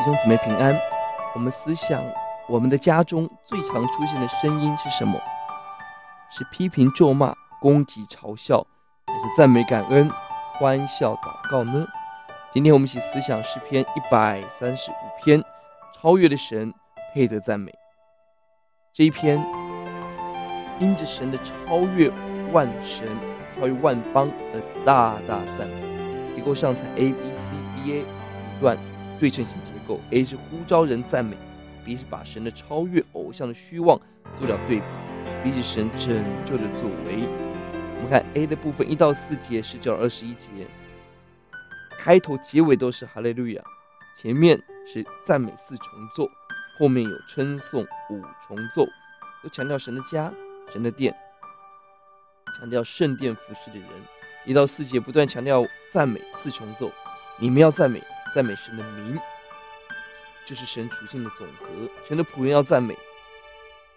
弟兄姊妹平安。我们思想，我们的家中最常出现的声音是什么？是批评、咒骂、攻击、嘲笑，还是赞美、感恩、欢笑、祷告呢？今天我们一起思想诗篇一百三十五篇，超越的神配得赞美。这一篇因着神的超越万神、超越万邦而大大赞美。结构上采 A B C B A 五段对称性结构，A 是呼召人赞美，B 是把神的超越偶像的虚妄做了对比，C 是神拯救的作为。我们看 A 的部分，一到四节十九二十一节。开头、结尾都是哈利路亚，前面是赞美四重奏，后面有称颂五重奏，都强调神的家、神的殿，强调圣殿服饰的人。一到四节不断强调赞美四重奏，你们要赞美，赞美神的名，就是神属性的总和。神的仆人要赞美。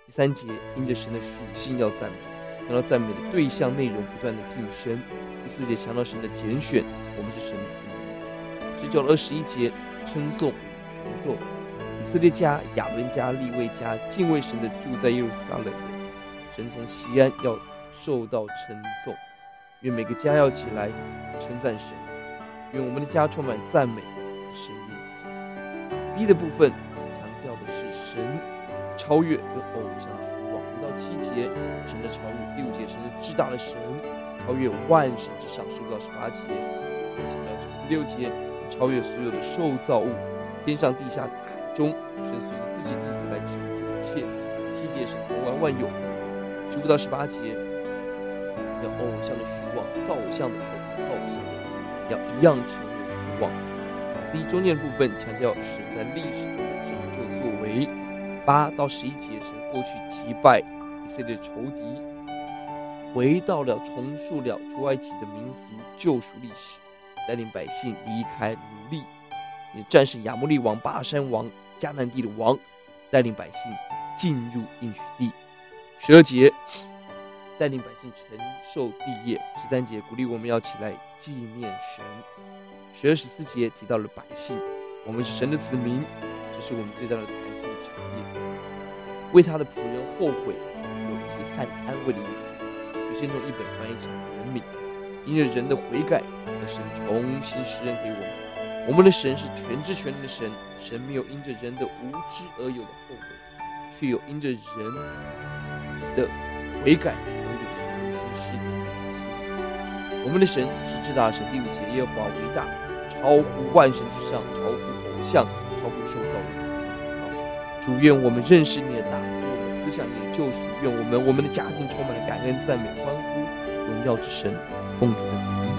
第三节因着神的属性要赞美，强调赞美的对象内容不断的晋升。第四节强调神的拣选，我们是神的子民。十九到二十一节称颂重奏，以色列家、亚伦家、利未家敬畏神的住在耶路撒冷的，神从西安要受到称颂。愿每个家要起来称赞神，愿我们的家充满赞美声音。B 的部分强调的是神超越跟偶像的虚妄。五到七节神的超越，第五节神的至大的神，超越万神之上。十五到十八节强调这第六节。超越所有的受造物，天上地下海中，神随着自己的意思来拯救一切。七节是统管万有，十五到十八节要偶像的虚妄，造偶像的偶像的要一样成为虚妄。C 中间部分强调神在历史中的拯救作为。八到十一节神过去击败以色列的仇敌，回到了重塑了出埃及的民俗救赎历史。带领百姓离开奴隶，也战胜亚摩利王、巴珊王、迦南地的王，带领百姓进入应许地。十二节带领百姓承受地业。十三节鼓励我们要起来纪念神。十二十四节提到了百姓，我们神的子民，这是我们最大的财富产业。为他的仆人后悔，有遗憾安慰的意思。有些从一本翻译成怜悯，因着人的悔改。神重新施恩给我们，我们的神是全知全能的神，神没有因着人的无知而有的后悔，却有因着人的悔改而有重新施恩。我们的神是至大神，第五节耶和华为大，超乎万神之上，超乎偶像，超乎受造物。主愿我们认识你的大，我们思想你的救赎，愿我们我们的家庭充满了感恩、赞美、欢呼、荣耀之神，奉主的名。